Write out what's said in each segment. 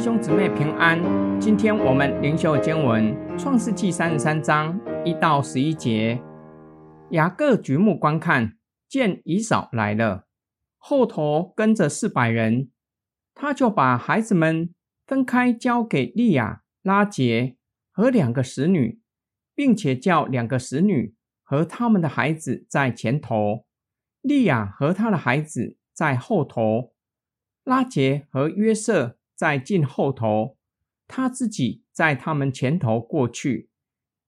兄姊妹平安，今天我们灵修经文创世纪三十三章一到十一节。雅各举目观看，见以扫来了，后头跟着四百人，他就把孩子们分开交给利亚、拉杰和两个使女，并且叫两个使女和他们的孩子在前头，利亚和他的孩子在后头，拉杰和约瑟。在近后头，他自己在他们前头过去，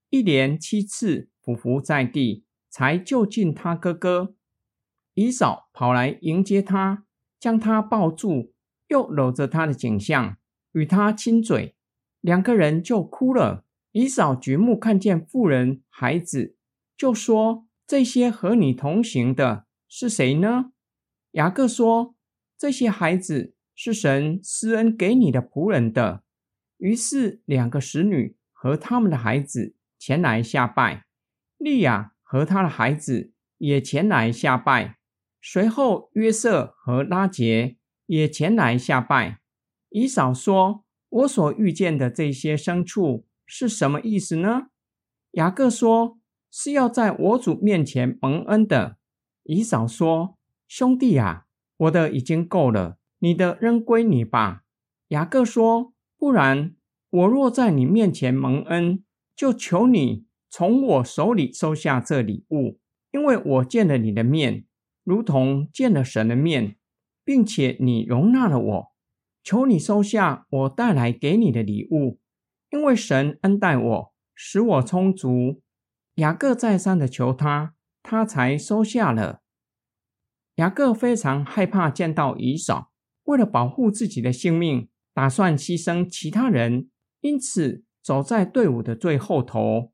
一连七次匍匐在地，才就近他哥哥。以嫂跑来迎接他，将他抱住，又搂着他的颈项，与他亲嘴，两个人就哭了。以扫举目看见妇人、孩子，就说：“这些和你同行的是谁呢？”雅各说：“这些孩子。”是神施恩给你的仆人的。于是两个使女和他们的孩子前来下拜，利亚和他的孩子也前来下拜。随后约瑟和拉杰也前来下拜。以扫说：“我所遇见的这些牲畜是什么意思呢？”雅各说：“是要在我主面前蒙恩的。”以扫说：“兄弟啊，我的已经够了。”你的仍归你吧，雅各说：“不然，我若在你面前蒙恩，就求你从我手里收下这礼物，因为我见了你的面，如同见了神的面，并且你容纳了我。求你收下我带来给你的礼物，因为神恩待我，使我充足。”雅各再三的求他，他才收下了。雅各非常害怕见到以扫。为了保护自己的性命，打算牺牲其他人，因此走在队伍的最后头。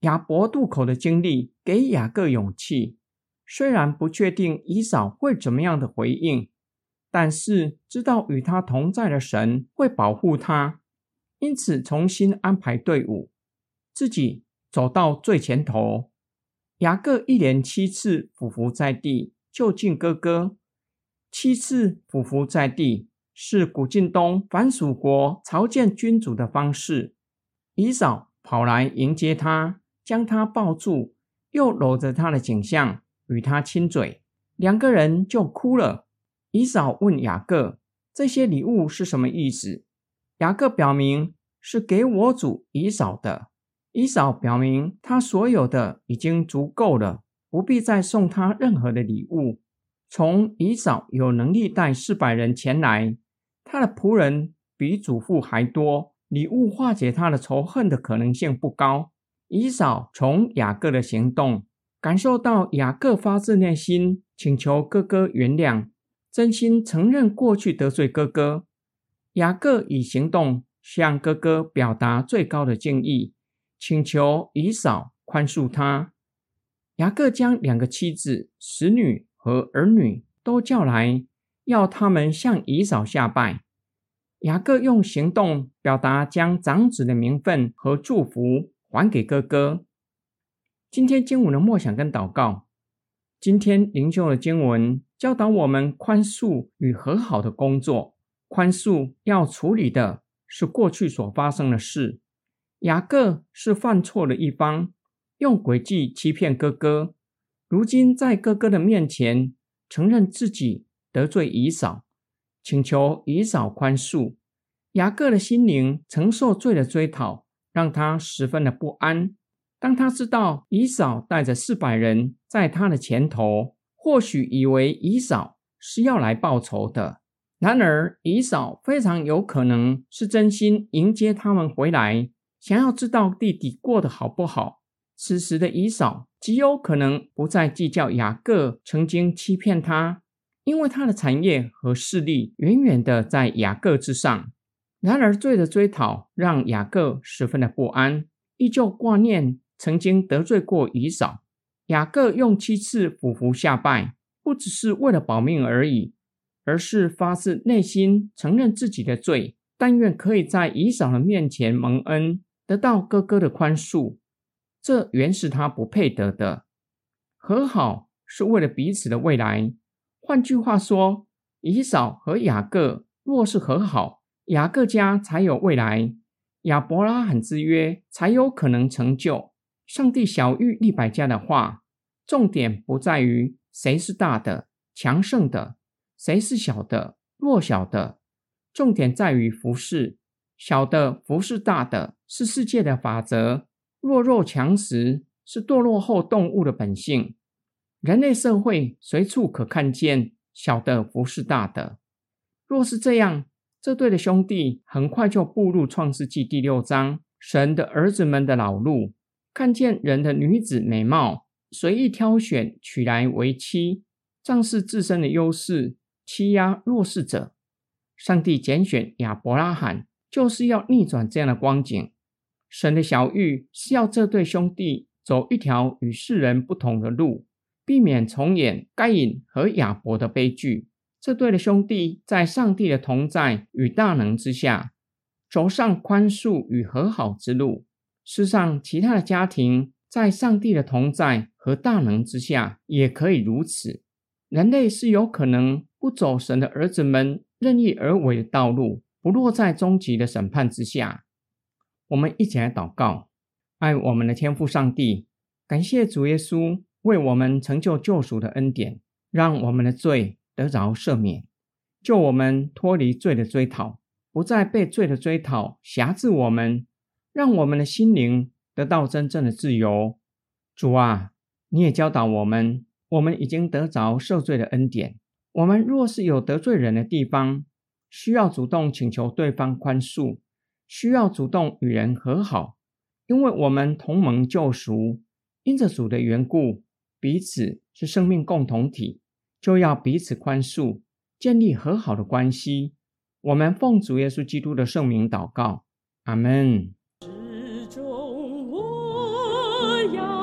亚伯渡口的经历给雅各勇气，虽然不确定以扫会怎么样的回应，但是知道与他同在的神会保护他，因此重新安排队伍，自己走到最前头。雅各一连七次匍匐在地，就近哥哥。七次匍匐在地，是古晋东凡蜀国朝见君主的方式。以嫂跑来迎接他，将他抱住，又搂着他的颈项，与他亲嘴，两个人就哭了。以嫂问雅各：“这些礼物是什么意思？”雅各表明是给我主以嫂的。以嫂表明他所有的已经足够了，不必再送他任何的礼物。从以嫂有能力带四百人前来，他的仆人比祖父还多，礼物化解他的仇恨的可能性不高。以嫂从雅各的行动感受到雅各发自内心请求哥哥原谅，真心承认过去得罪哥哥。雅各以行动向哥哥表达最高的敬意，请求以嫂宽恕他。雅各将两个妻子、使女。和儿女都叫来，要他们向姨嫂下拜。雅各用行动表达将长子的名分和祝福还给哥哥。今天经文的默想跟祷告，今天灵修的经文教导我们宽恕与和好的工作。宽恕要处理的是过去所发生的事。雅各是犯错的一方，用诡计欺骗哥哥。如今在哥哥的面前承认自己得罪姨嫂，请求姨嫂宽恕。雅各的心灵承受罪的追讨，让他十分的不安。当他知道姨嫂带着四百人在他的前头，或许以为姨嫂是要来报仇的。然而姨嫂非常有可能是真心迎接他们回来，想要知道弟弟过得好不好。此时的姨嫂极有可能不再计较雅各曾经欺骗他，因为他的产业和势力远远的在雅各之上。然而罪的追讨让雅各十分的不安，依旧挂念曾经得罪过姨嫂。雅各用七次匍匐下拜，不只是为了保命而已，而是发自内心承认自己的罪，但愿可以在姨嫂的面前蒙恩，得到哥哥的宽恕。这原是他不配得的。和好是为了彼此的未来。换句话说，以扫和雅各若是和好，雅各家才有未来，亚伯拉罕之约才有可能成就。上帝小谕利百家的话，重点不在于谁是大的、强盛的，谁是小的、弱小的，重点在于服侍。小的服侍大的，是世界的法则；弱肉强食是堕落后动物的本性。人类社会随处可看见小的服侍大的。若是这样，这对的兄弟很快就步入创世纪第六章神的儿子们的老路，看见人的女子美貌，随意挑选娶来为妻，仗势自身的优势欺压弱势者。上帝拣选亚伯拉罕，就是要逆转这样的光景。神的小玉是要这对兄弟走一条与世人不同的路。避免重演该隐和亚伯的悲剧。这对的兄弟在上帝的同在与大能之下，走上宽恕与和好之路。世上其他的家庭在上帝的同在和大能之下，也可以如此。人类是有可能不走神的儿子们任意而为的道路，不落在终极的审判之下。我们一起来祷告：爱我们的天父上帝，感谢主耶稣。为我们成就救赎的恩典，让我们的罪得着赦免，救我们脱离罪的追讨，不再被罪的追讨辖制我们，让我们的心灵得到真正的自由。主啊，你也教导我们，我们已经得着赦罪的恩典。我们若是有得罪人的地方，需要主动请求对方宽恕，需要主动与人和好，因为我们同盟救赎，因着主的缘故，彼此是生命共同体，就要彼此宽恕，建立和好的关系。我们奉主耶稣基督的圣名祷告。阿门。始终我要。